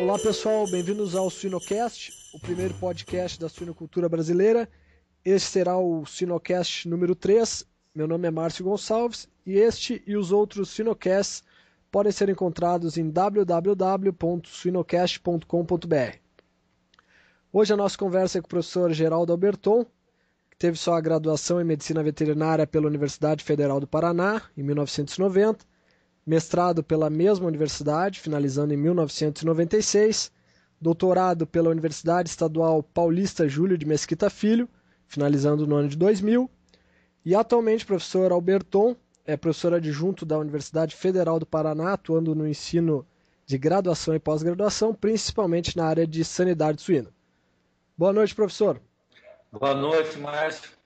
Olá pessoal, bem-vindos ao Suinocast, o primeiro podcast da suinocultura brasileira. Este será o Sinocast número 3. Meu nome é Márcio Gonçalves e este e os outros Sinocasts podem ser encontrados em www.suinocast.com.br. Hoje a nossa conversa é com o professor Geraldo Alberton, que teve sua graduação em Medicina Veterinária pela Universidade Federal do Paraná, em 1990, mestrado pela mesma universidade, finalizando em 1996, doutorado pela Universidade Estadual Paulista Júlio de Mesquita Filho, finalizando no ano de 2000, e atualmente professor Alberton é professor adjunto da Universidade Federal do Paraná, atuando no ensino de graduação e pós-graduação, principalmente na área de sanidade suína. Boa noite, professor. Boa noite, Márcio.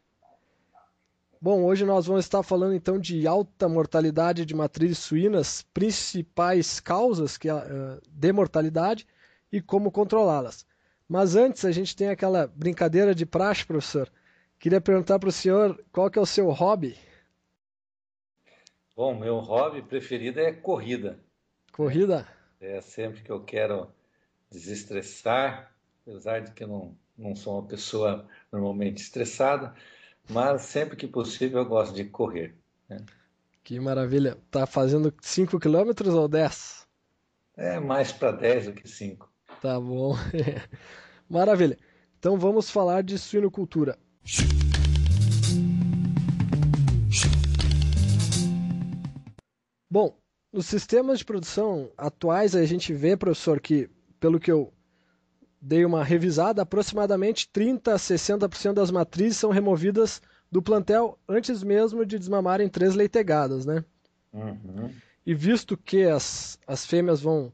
Bom, hoje nós vamos estar falando então de alta mortalidade de matrizes suínas, principais causas que, uh, de mortalidade e como controlá-las. Mas antes a gente tem aquela brincadeira de praxe, professor. Queria perguntar para o senhor qual que é o seu hobby? Bom, meu hobby preferido é corrida. Corrida? É sempre que eu quero desestressar, apesar de que eu não, não sou uma pessoa normalmente estressada, mas sempre que possível eu gosto de correr. Né? Que maravilha. Tá fazendo 5 km ou 10? É mais para 10 do que 5. Tá bom. maravilha. Então vamos falar de suinocultura. Bom, nos sistemas de produção atuais a gente vê, professor, que pelo que eu dei uma revisada, aproximadamente 30 a 60% das matrizes são removidas do plantel antes mesmo de desmamarem três leitegadas, né? Uhum. E visto que as, as fêmeas vão,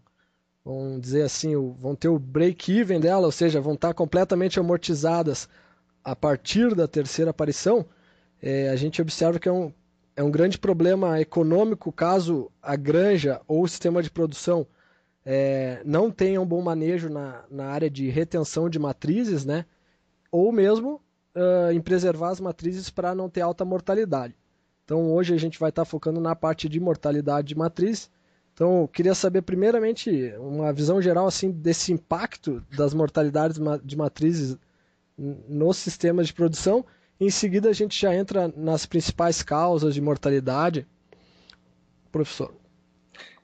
vão dizer assim, vão ter o break-even dela, ou seja, vão estar completamente amortizadas a partir da terceira aparição, é, a gente observa que é um, é um grande problema econômico caso a granja ou o sistema de produção é, não tenham um bom manejo na, na área de retenção de matrizes, né? Ou mesmo uh, em preservar as matrizes para não ter alta mortalidade. Então hoje a gente vai estar tá focando na parte de mortalidade de matriz. Então queria saber primeiramente uma visão geral assim desse impacto das mortalidades de matrizes nos sistemas de produção. Em seguida a gente já entra nas principais causas de mortalidade. Professor.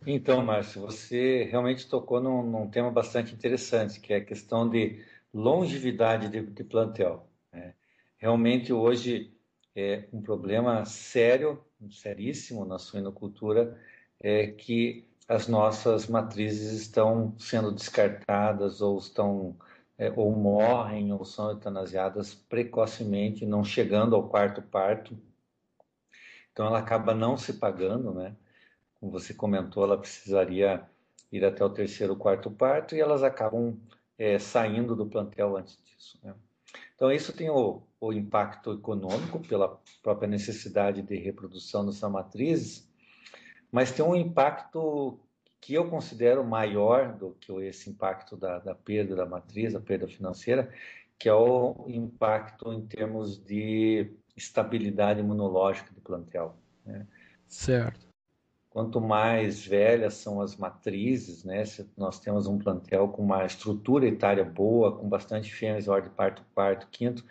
Então, Márcio, você realmente tocou num, num, tema bastante interessante, que é a questão de longevidade de, de plantel. Né? Realmente, hoje, é um problema sério, seríssimo na suinocultura, é que as nossas matrizes estão sendo descartadas ou estão é, ou morrem ou são eutanasiadas precocemente, não chegando ao quarto parto. Então ela acaba não se pagando, né? Como você comentou, ela precisaria ir até o terceiro, quarto parto e elas acabam é, saindo do plantel antes disso. Né? Então, isso tem o, o, impacto econômico pela própria necessidade de reprodução dessas matrizes, mas tem um impacto que eu considero maior do que esse impacto da, da perda da matriz, a perda financeira, que é o impacto em termos de estabilidade imunológica do plantel. Né? Certo. Quanto mais velhas são as matrizes, né? Se nós temos um plantel com uma estrutura etária boa, com bastante fêmeas de ordem de parto, quarto, quinto,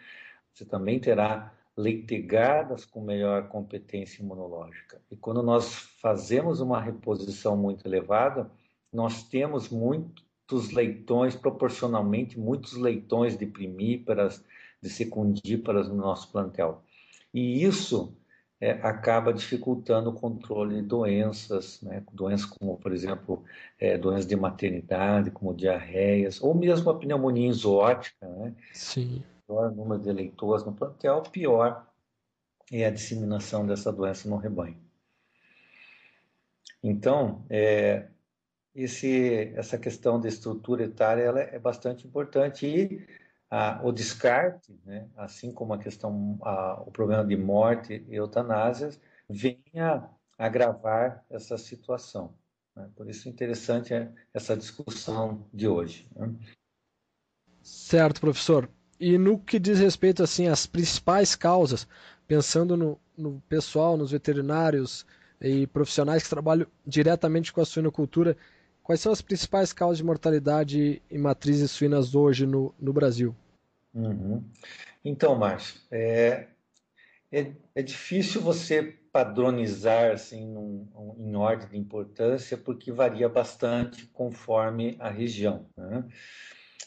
você também terá leitegadas com melhor competência imunológica. E quando nós fazemos uma reposição muito elevada, nós temos muitos leitões, proporcionalmente muitos leitões de primíparas, de secundíparas no nosso plantel. E isso é, acaba dificultando o controle de doenças, né? doenças como, por exemplo, é, doenças de maternidade, como diarreias, ou mesmo a pneumonia zoótica. Né? Sim. Pior número de leitores no plantel, pior é a disseminação dessa doença no rebanho. Então, é, esse, essa questão da estrutura etária ela é bastante importante e o descarte, né, assim como a questão, o problema de morte e eutanásias, venha agravar essa situação. Né? Por isso é interessante essa discussão de hoje. Né? Certo, professor. E no que diz respeito assim às principais causas, pensando no, no pessoal, nos veterinários e profissionais que trabalham diretamente com a suinocultura, quais são as principais causas de mortalidade em matrizes suínas hoje no, no Brasil? Uhum. Então, Márcio, é, é, é, difícil você padronizar assim, num, em ordem de importância, porque varia bastante conforme a região. Né?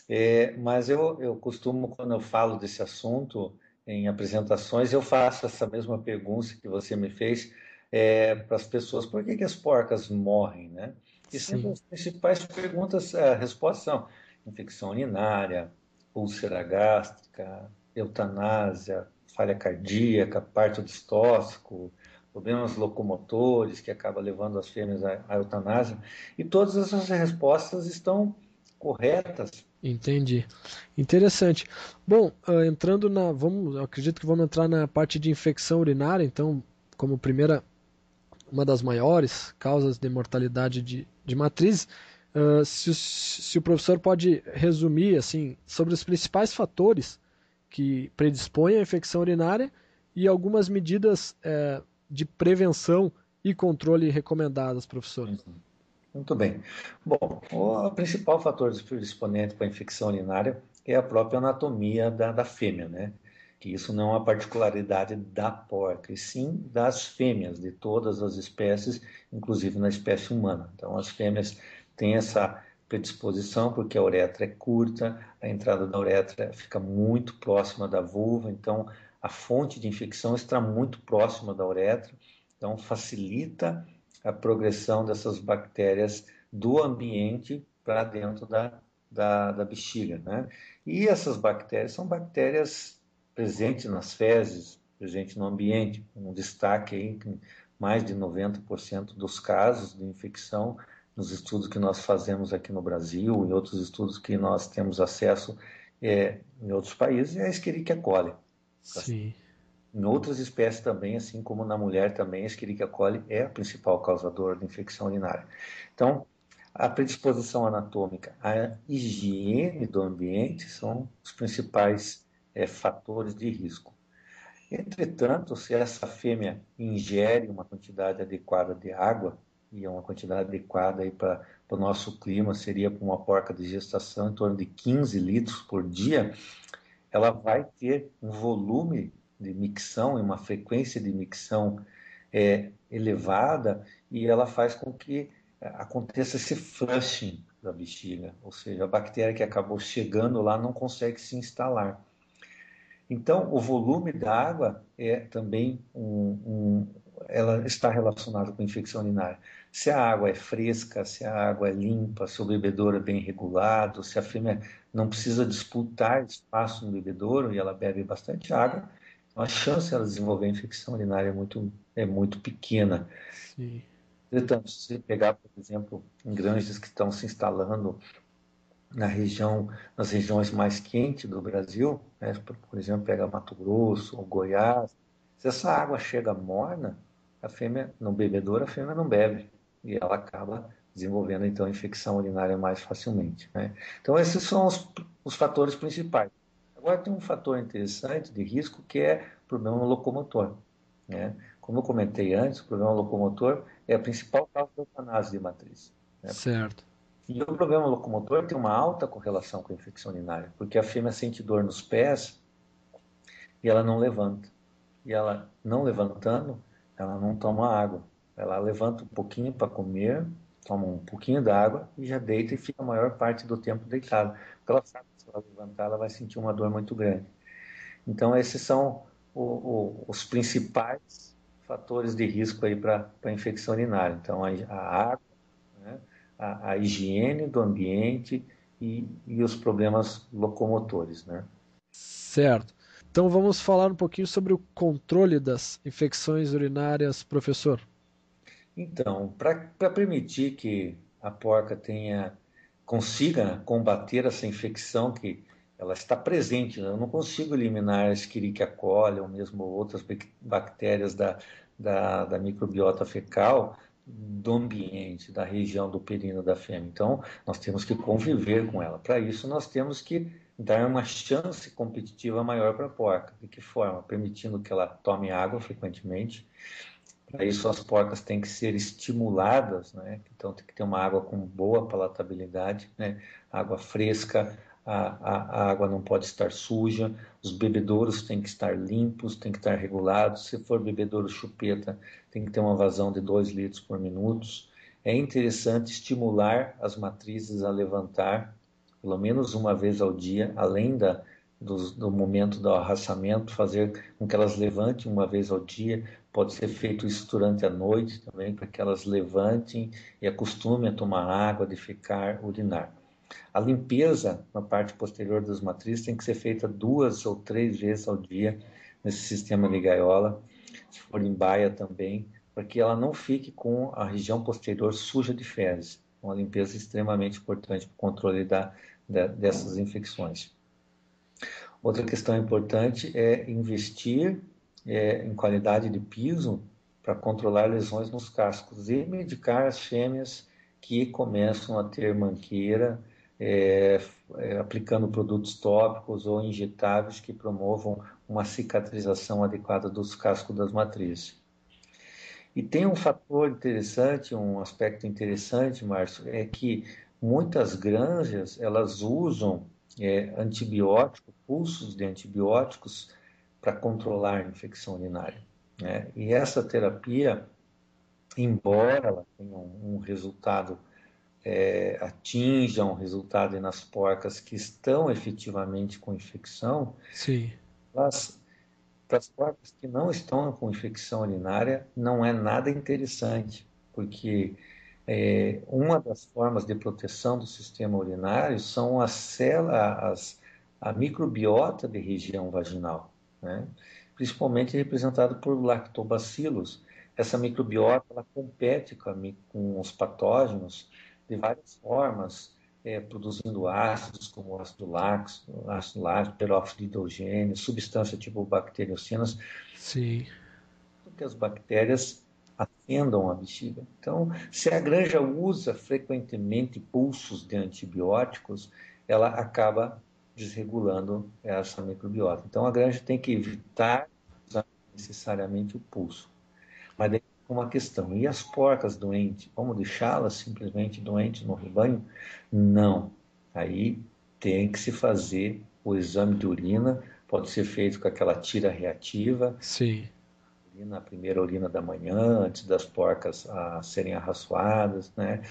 É, mas eu, eu costumo, quando eu falo desse assunto em apresentações, eu faço essa mesma pergunta que você me fez é, para as pessoas: por que, que as porcas morrem? Né? E sempre as principais perguntas, a resposta são infecção urinária, úlcera gástrica, eutanásia, falha cardíaca, parto distóxico, problemas locomotores que acaba levando as fêmeas à, à eutanásia. E todas essas respostas estão corretas. Entendi. Interessante. Bom, uh, entrando na. Vamos, acredito que vamos entrar na parte de infecção urinária, então, como primeira, uma das maiores causas de mortalidade de, de matrizes. Uh, se, se, o professor pode resumir assim sobre os principais fatores que predispõem à infecção urinária e algumas medidas uh, de prevenção e controle recomendadas, professor. Muito bem. Bom, o principal fator predisponente para a infecção urinária é a própria anatomia da, da fêmea, né? Que isso não é uma particularidade da porca, e sim das fêmeas, de todas as espécies, inclusive na espécie humana. Então, as fêmeas têm essa predisposição porque a uretra é curta, a entrada da uretra fica muito próxima da vulva, então a fonte de infecção está muito próxima da uretra, então facilita a progressão dessas bactérias do ambiente para dentro da, da, da, bexiga. Né? E essas bactérias são bactérias presentes nas fezes, presentes no ambiente, um destaque aí que mais de 90% dos casos de infecção nos estudos que nós fazemos aqui no Brasil e outros estudos que nós temos acesso é, em outros países, é a Escherichia coli. Sim. Em outras espécies também, assim como na mulher também, a Escherichia coli é a principal causadora de infecção urinária. Então, a predisposição anatômica, a higiene do ambiente são os principais é, fatores de risco. Entretanto, se essa fêmea ingere uma quantidade adequada de água, e é uma quantidade adequada para o nosso clima, seria para uma porca de gestação em torno de 15 litros por dia, ela vai ter um volume de micção e uma frequência de micção é, elevada e ela faz com que é, aconteça esse flushing da bexiga, ou seja, a bactéria que acabou chegando lá não consegue se instalar. Então, o volume da água é também um, um ela está relacionada com infecção urinária. Se a água é fresca, se a água é limpa, se o bebedouro é bem regulado, se a fêmea não precisa disputar espaço no bebedouro e ela bebe bastante água, a chance de ela desenvolver infecção urinária é muito, é muito pequena. Sim. Portanto, se você pegar, por exemplo, em granjas que estão se instalando na região, nas regiões mais quentes do Brasil, né, por exemplo, pega Mato Grosso ou Goiás, se essa água chega morna, a fêmea, no bebedouro, a fêmea não bebe e ela acaba desenvolvendo então infecção urinária mais facilmente. Né? Então esses são os, os fatores principais. Agora tem um fator interessante de risco que é o problema locomotor. Né? Como eu comentei antes, o problema locomotor é a principal causa da eutanásia de matriz. Né? Certo. E o problema locomotor tem uma alta correlação com a infecção urinária, porque a fêmea sente dor nos pés e ela não levanta. E ela não levantando, ela não toma água. Ela levanta um pouquinho para comer, toma um pouquinho d'água e já deita e fica a maior parte do tempo deitada. Porque ela sabe que se ela levantar, ela vai sentir uma dor muito grande. Então, esses são o, o, os principais fatores de risco aí para a infecção urinária. Então, a, a água, a, a, higiene do ambiente e, e os problemas locomotores, né? Certo. Então vamos falar um pouquinho sobre o controle das infecções urinárias, professor. Então, para permitir que a porca tenha consiga combater essa infecção que ela está presente, né? eu não consigo eliminar a Escherichia coli ou mesmo outras bactérias da, da, da microbiota fecal do ambiente, da região do perino da fêmea. Então, nós temos que conviver com ela. Para isso, nós temos que dar uma chance competitiva maior para a porca. De que forma? Permitindo que ela tome água frequentemente, Para isso, as porcas têm que ser estimuladas, né? então tem que ter uma água com boa palatabilidade, né? água fresca, a, a, água não pode estar suja, os bebedouros têm que estar limpos, têm que estar regulados. Se for bebedouro chupeta, tem que ter uma vazão de 2 litros por minuto. É interessante estimular as matrizes a levantar pelo menos uma vez ao dia, além da, do, do momento do arraçamento, fazer com que elas levantem uma vez ao dia. Pode ser feito isso durante a noite também, para que elas levantem e acostumem a tomar água, de ficar, urinar. A limpeza na parte posterior das matrizes tem que ser feita duas ou três vezes ao dia nesse sistema de gaiola, se for em baia também, para que ela não fique com a região posterior suja de fezes. Uma limpeza extremamente importante para o controle da, da, dessas infecções. Outra questão importante é investir é, em qualidade de piso para controlar lesões nos cascos e medicar as fêmeas que começam a ter manqueira, é, é, aplicando produtos tópicos ou injetáveis que promovam uma cicatrização adequada dos cascos das matrizes. E tem um fator interessante, um aspecto interessante, Márcio, é que muitas granjas elas usam é, antibióticos, pulsos de antibióticos para controlar a infecção urinária. Né? E essa terapia, embora ela tenha um, um resultado, é, um resultado nas porcas que estão efetivamente com infecção, Sim. elas para as porcas que não estão com infecção urinária, não é nada interessante, porque é, uma das formas de proteção do sistema urinário são as células, a microbiota de região vaginal, né? principalmente representado por lactobacilos. Essa microbiota ela compete com, a, com os patógenos de várias formas, é, produzindo ácidos como ácido lático, ácido lático, peróxido de hidrogênio, substância tipo bacteriocinas. Sim. Que as bactérias acendam a bexiga. Então, se a granja usa frequentemente pulsos de antibióticos, ela acaba desregulando essa microbiota. Então, a granja tem que evitar usar necessariamente o pulso. Mas uma questão. E as porcas doentes, vamos deixá-las simplesmente doentes no rebanho? Não. Aí tem que se fazer o exame de urina, pode ser feito com aquela tira reativa. Sim. A primeira urina da manhã, antes das porcas a serem arraçoadas, né?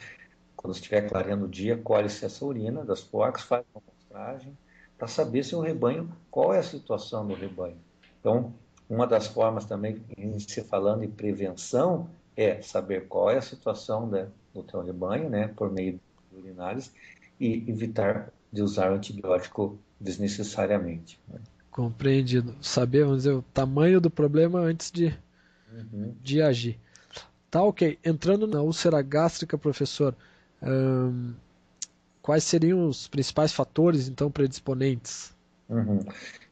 Quando estiver clareando o dia, colhe-se essa urina das porcas, faz uma amostragem para saber se o rebanho, qual é a situação do rebanho. Então, uma das formas também, em se falando em prevenção, é saber qual é a situação né, do teu rebanho, né, por meio de urinários, e evitar de usar o antibiótico desnecessariamente. Né. Compreendido. Saber, vamos dizer, o tamanho do problema antes de, uhum. de agir. Tá ok. Entrando na úlcera gástrica, professor, hum, quais seriam os principais fatores, então, predisponentes? Uhum.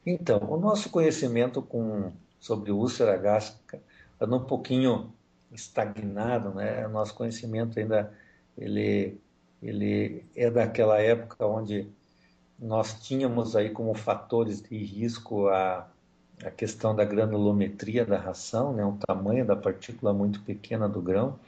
Então, o nosso conhecimento com sobre úlcera gástrica anda um pouquinho estagnado, né? O nosso conhecimento ainda ele ele é daquela época onde nós tínhamos aí como fatores de risco a, a questão da granulometria da ração, né, o tamanho da partícula muito pequena do grão,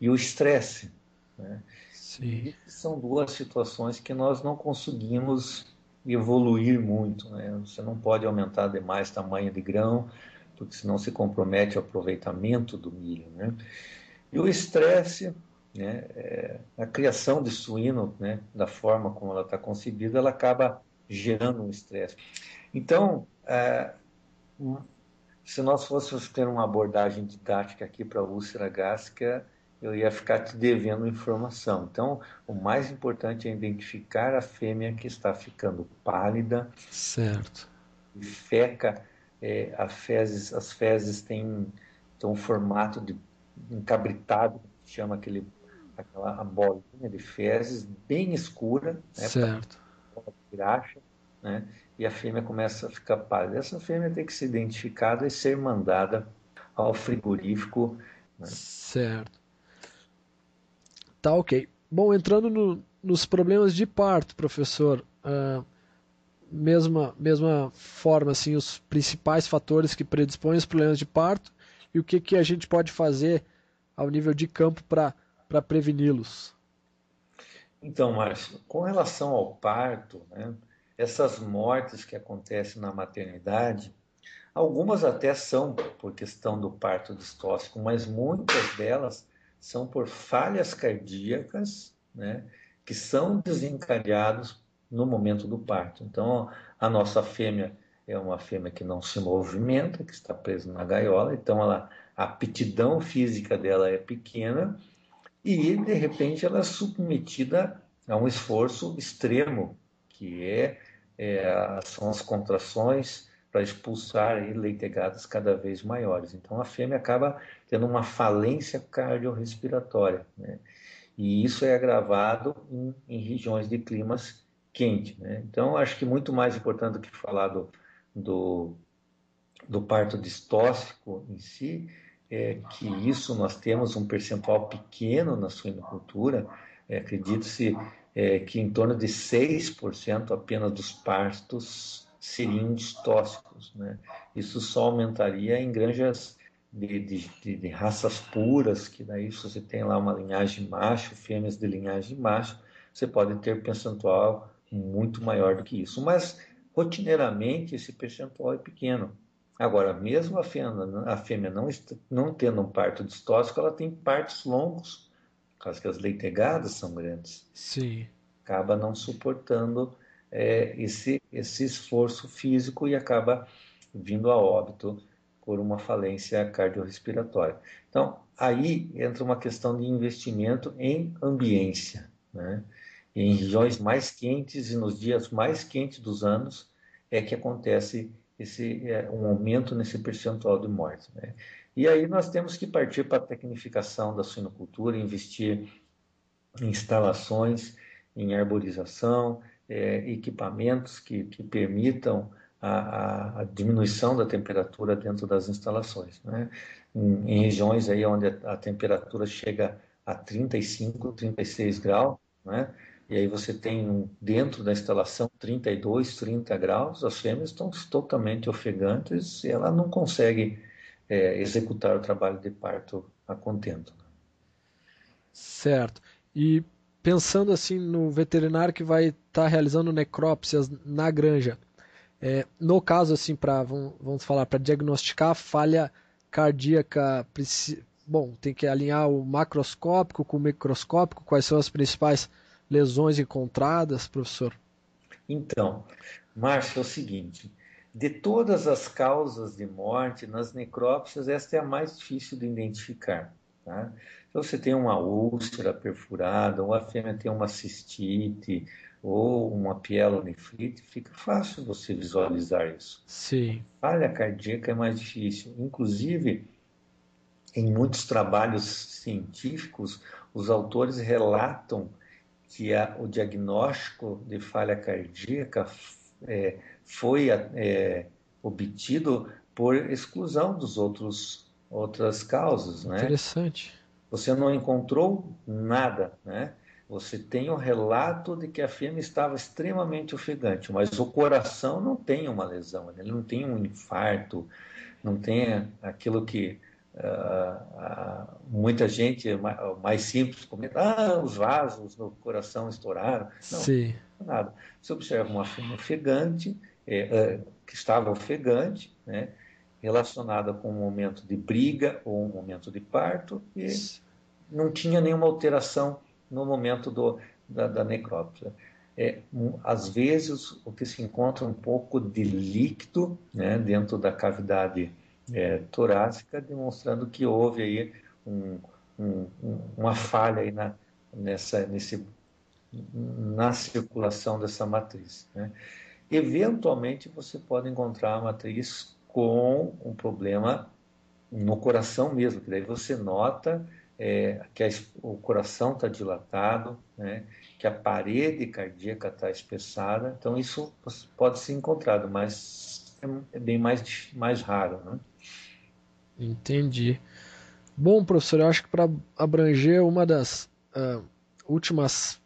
e o estresse. Né? Sim. são duas situações que nós não conseguimos evoluir muito. Né? Você não pode aumentar demais tamanho de grão, porque senão se compromete o aproveitamento do milho. Né? E o estresse, né, é, a criação de suíno, né, da forma como ela está concebida, ela acaba gerando um estresse. Então, é, se nós fôssemos ter uma abordagem didática aqui para a úlcera gástrica, eu ia ficar te devendo informação. Então, o mais importante é identificar a fêmea que está ficando pálida. Certo. Feca, é, fezes, as fezes têm, têm um formato de encabritado, chama aquele, aquela bolinha de fezes bem escura. Né, certo. Graxa, né? E a fêmea começa a ficar pálida. Essa fêmea tem que ser identificada e ser mandada ao frigorífico. Né? Certo. Tá ok. Bom, entrando no, nos problemas de parto, professor, uh, mesma, mesma forma, assim, os principais fatores que predispõem os problemas de parto e o que, que a gente pode fazer ao nível de campo para preveni-los? Então, Márcio, com relação ao parto, né, essas mortes que acontecem na maternidade, algumas até são por questão do parto distóxico, mas muitas delas são por falhas cardíacas, né, que são desencadeados no momento do parto. Então, a nossa fêmea é uma fêmea que não se movimenta, que está presa na gaiola, então ela, a aptidão física dela é pequena e, de repente, ela é submetida a um esforço extremo, que é, é são as contrações para expulsar leitegadas cada vez maiores. Então, a fêmea acaba tendo uma falência cardiorrespiratória, né? e isso é agravado em, em regiões de climas quentes. Né? Então, acho que muito mais importante do que falar do, do, do parto distóxico em si, é que isso nós temos um percentual pequeno na suinocultura, é, acredito-se é, que em torno de 6% apenas dos partos seriam distóxicos. Né? Isso só aumentaria em granjas de, de, de, raças puras, que daí se você tem lá uma linhagem macho, fêmeas de linhagem macho, você pode ter percentual muito maior do que isso. Mas rotineiramente esse percentual é pequeno. Agora, mesmo a fêmea, a fêmea não, não tendo um parto distóxico, ela tem partos longos, por causa que as leitegadas são grandes. Sim. Acaba não suportando é, esse, esse esforço físico e acaba vindo a óbito por uma falência cardiorrespiratória. Então, aí entra uma questão de investimento em ambiência. Né? Em regiões mais quentes e nos dias mais quentes dos anos é que acontece esse é, um aumento nesse percentual de mortes. Né? E aí nós temos que partir para a tecnificação da suinocultura, investir em instalações, em arborização, é, equipamentos que, que permitam a, a, diminuição da temperatura dentro das instalações. Né? Em, em, regiões aí onde a, temperatura chega a 35, 36 graus, né? e aí você tem dentro da instalação 32, 30 graus, as fêmeas estão totalmente ofegantes e ela não consegue é, executar o trabalho de parto a contento. Certo. E pensando assim no veterinário que vai estar tá realizando necrópsias na granja, é, no caso assim para vamos, falar para diagnosticar falha cardíaca, bom, tem que alinhar o macroscópico com o microscópico, quais são as principais lesões encontradas, professor? Então, Márcio, é o seguinte: de todas as causas de morte nas necrópsias, esta é a mais difícil de identificar. Tá? Então, você tem uma úlcera perfurada, ou a fêmea tem uma cistite, ou uma pielonefrite, fica fácil você visualizar isso. Sim. Falha cardíaca é mais difícil. Inclusive, em muitos trabalhos científicos, os autores relatam que a, o diagnóstico de falha cardíaca é, foi é, obtido por exclusão dos outros outras causas, né? Interessante. Você não encontrou nada, né? Você tem o um relato de que a fêmea estava extremamente ofegante, mas o coração não tem uma lesão, ele não tem um infarto, não tem aquilo que Uh, uh, muita gente mais simples comenta, ah, os vasos no coração estouraram. Não, Sim. nada. Você observa uma fêmea ofegante, é, é, que estava ofegante, né, relacionada com um momento de briga ou um momento de parto, e não tinha nenhuma alteração no momento do, da, da necrópsia. É, um, às vezes, o que se encontra um pouco de líquido né, dentro da cavidade é, torácica, demonstrando que houve aí um, um, uma falha aí na, nessa, nesse, na circulação dessa matriz. Né? Eventualmente, você pode encontrar a matriz com um problema no coração mesmo, que daí você nota é, que a, o coração está dilatado, né? que a parede cardíaca está espessada, então isso pode ser encontrado, mas é, é bem mais, mais raro. Né? Entendi. Bom, professor, eu acho que para abranger uma das uh, últimas,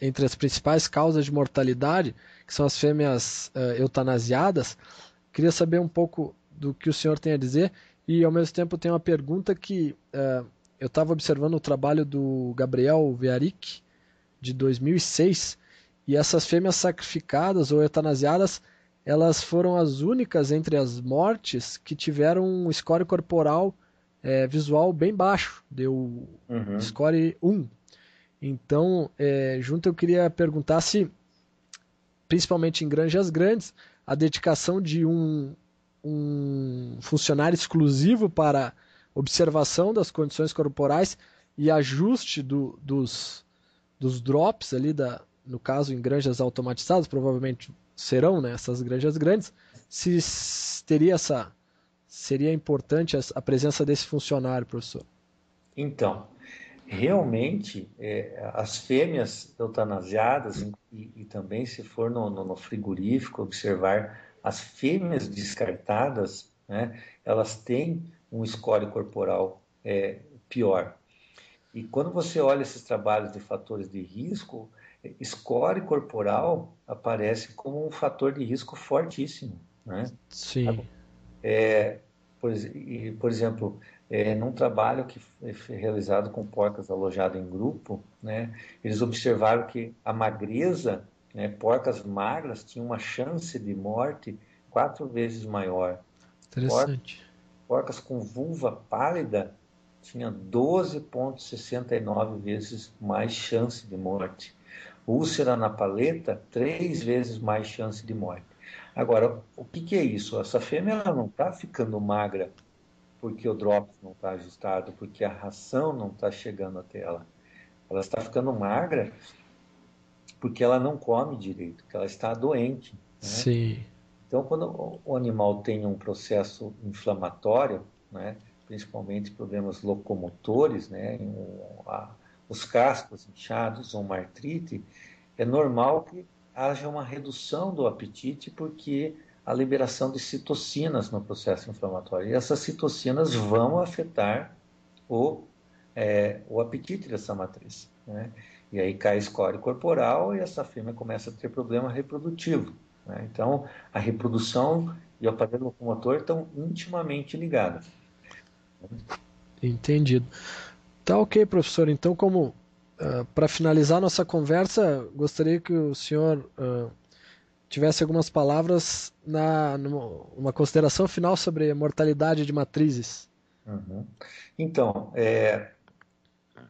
entre as principais causas de mortalidade, que são as fêmeas uh, eutanasiadas, queria saber um pouco do que o senhor tem a dizer E ao mesmo tempo tem uma pergunta que uh, eu estava observando o trabalho do Gabriel Vearic de 2006 e essas fêmeas sacrificadas ou eutanasiadas elas foram as únicas entre as mortes que tiveram um score corporal é, visual bem baixo, deu uhum. score 1. Então, é, junto eu queria perguntar se, principalmente em granjas grandes, a dedicação de um, um funcionário exclusivo para observação das condições corporais e ajuste do, dos, dos drops ali, da, no caso em granjas automatizadas, provavelmente serão né, essas granjas grandes, se teria essa seria importante a presença desse funcionário, professor? Então, realmente, é, as fêmeas eutanasiadas, e, e, também se for no, no, no, frigorífico observar as fêmeas descartadas, né, elas têm um score corporal é, pior. E quando você olha esses trabalhos de fatores de risco, score corporal aparece como um fator de risco fortíssimo. Né? Sim. É, por, por exemplo, é, num trabalho que foi realizado com porcas alojadas em grupo, né, eles observaram que a magreza, né, porcas magras, tinham uma chance de morte quatro vezes maior. Interessante. Porcas, porcas com vulva pálida tinha 12,69 vezes mais chance de morte. Úlcera na paleta, três vezes mais chance de morte. Agora, o que, que é isso? Essa fêmea não está ficando magra porque o drops não está ajustado, porque a ração não está chegando até ela. Ela está ficando magra porque ela não come direito, porque ela está doente. Né? Sim. Então, quando o animal tem um processo inflamatório, né, principalmente problemas locomotores, né, os cascos inchados ou uma artrite, é normal que haja uma redução do apetite porque a liberação de citocinas no processo inflamatório. E essas citocinas vão afetar o, é, o apetite dessa matriz. Né? E aí cai score corporal e essa fêmea começa a ter problema reprodutivo. Né? Então, a reprodução e o aparelho locomotor estão intimamente ligados. Entendido. Tá ok, professor. Então, como uh, ah, para finalizar nossa conversa, gostaria que o senhor uh, tivesse algumas palavras na numa, consideração final sobre a mortalidade de matrizes. Uhum. Então, é,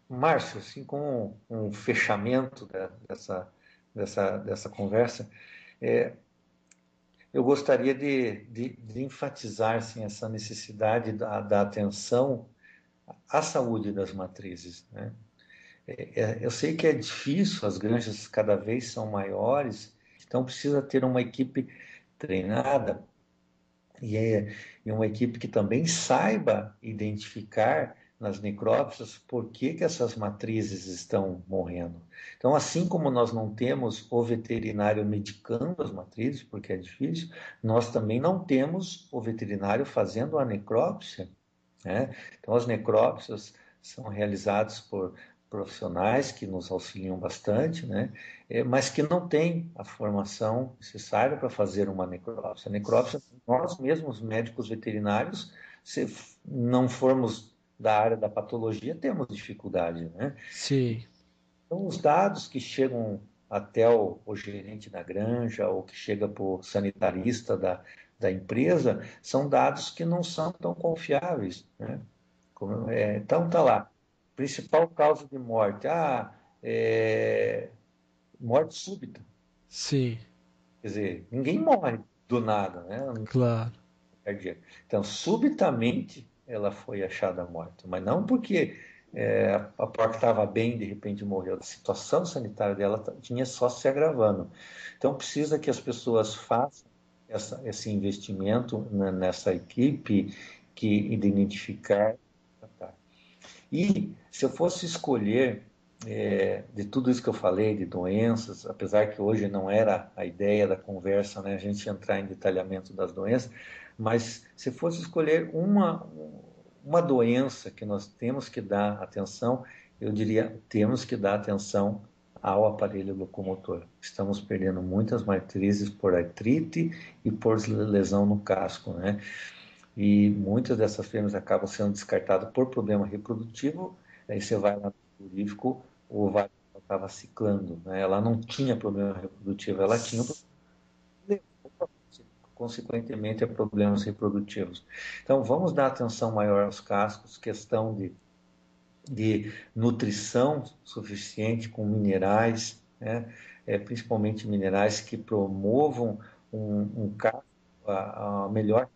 Márcio, assim, com um fechamento dessa, dessa, dessa conversa, é, eu gostaria de, de, de enfatizar assim, essa necessidade da, da, atenção à saúde das matrizes. Né? É, é, eu sei que é difícil, as granjas cada vez são maiores, então precisa ter uma equipe treinada e, é, e uma equipe que também saiba identificar nas necrópsias por que, que essas matrizes estão morrendo. Então, assim como nós não temos o veterinário medicando as matrizes, porque é difícil, nós também não temos o veterinário fazendo a necrópsia. Né? Então, as necrópsias são realizadas por profissionais que nos auxiliam bastante, né? É, mas que não têm a formação necessária para fazer uma necrópsia. A necrópsia, nós mesmos, médicos veterinários, se não formos da área da patologia, temos dificuldade, né? Sim. Então, os dados que chegam até o, o gerente da granja ou que chega para o sanitarista da, da empresa são dados que não são tão confiáveis, né? Como, é, então, tá lá Principal causa de morte. Ah, é... morte súbita. Sim. Quer dizer, ninguém morre do nada, né? Claro. Então, subitamente ela foi achada morta, mas não porque é, a porca estava bem de repente morreu. A situação sanitária dela tinha só se agravando. Então, precisa que as pessoas façam essa, esse investimento nessa equipe que identificar e se eu fosse escolher é, de tudo isso que eu falei, de doenças, apesar que hoje não era a ideia da conversa, né, a gente entrar em detalhamento das doenças, mas se fosse escolher uma, uma doença que nós temos que dar atenção, eu diria temos que dar atenção ao aparelho locomotor. Estamos perdendo muitas matrizes por artrite e por lesão no casco, né? e muitas dessas fêmeas acabam sendo descartadas por problema reprodutivo. Aí você vai lá no frigorífico, o ovário estava ciclando, né? ela não tinha problema reprodutivo, ela tinha consequentemente a problemas reprodutivos. Então vamos dar atenção maior aos cascos, questão de, de nutrição suficiente com minerais, né? é, principalmente minerais que promovam um, um casco, a, a melhor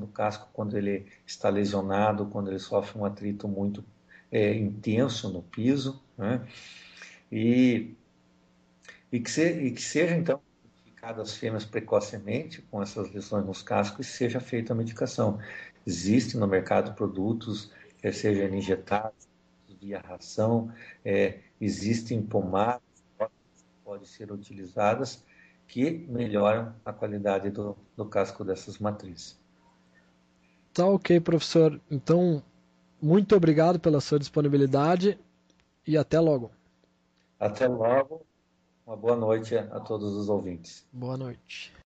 do casco quando ele está lesionado, quando ele sofre um atrito muito é, intenso no piso, né? e, e, que se, e que seja então as fêmeas precocemente com essas lesões nos cascos e seja feita a medicação. Existem no mercado produtos, quer sejam injetados via ração, é, existem pomadas que podem ser utilizadas que melhoram a qualidade do, do casco dessas matrizes. Tá ok, professor. Então, muito obrigado pela sua disponibilidade e até logo. Até logo. Uma boa noite a todos os ouvintes. Boa noite.